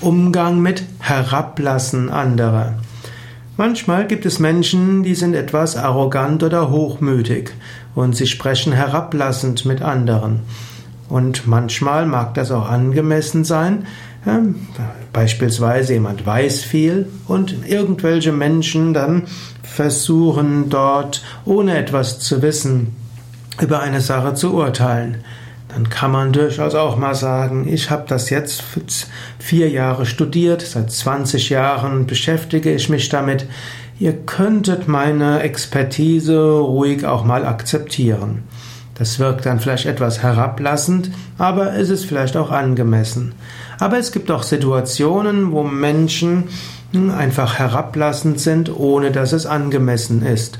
Umgang mit Herablassen anderer. Manchmal gibt es Menschen, die sind etwas arrogant oder hochmütig und sie sprechen herablassend mit anderen. Und manchmal mag das auch angemessen sein. Ja, beispielsweise jemand weiß viel und irgendwelche Menschen dann versuchen dort, ohne etwas zu wissen, über eine Sache zu urteilen dann kann man durchaus auch mal sagen, ich habe das jetzt vier Jahre studiert, seit 20 Jahren beschäftige ich mich damit. Ihr könntet meine Expertise ruhig auch mal akzeptieren. Das wirkt dann vielleicht etwas herablassend, aber es ist vielleicht auch angemessen. Aber es gibt auch Situationen, wo Menschen einfach herablassend sind, ohne dass es angemessen ist.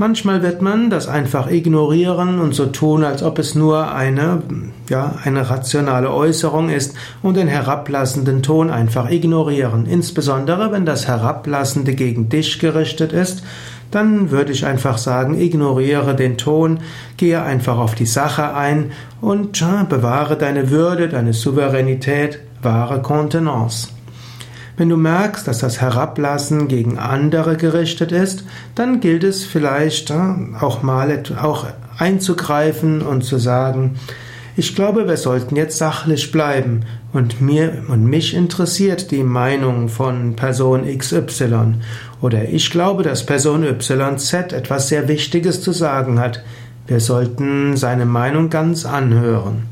Manchmal wird man das einfach ignorieren und so tun, als ob es nur eine, ja, eine rationale Äußerung ist und den herablassenden Ton einfach ignorieren. Insbesondere, wenn das Herablassende gegen dich gerichtet ist, dann würde ich einfach sagen, ignoriere den Ton, gehe einfach auf die Sache ein und bewahre deine Würde, deine Souveränität, wahre Kontenance. Wenn du merkst, dass das Herablassen gegen andere gerichtet ist, dann gilt es vielleicht äh, auch mal auch einzugreifen und zu sagen, ich glaube, wir sollten jetzt sachlich bleiben und mir und mich interessiert die Meinung von Person XY oder ich glaube, dass Person YZ etwas sehr Wichtiges zu sagen hat. Wir sollten seine Meinung ganz anhören.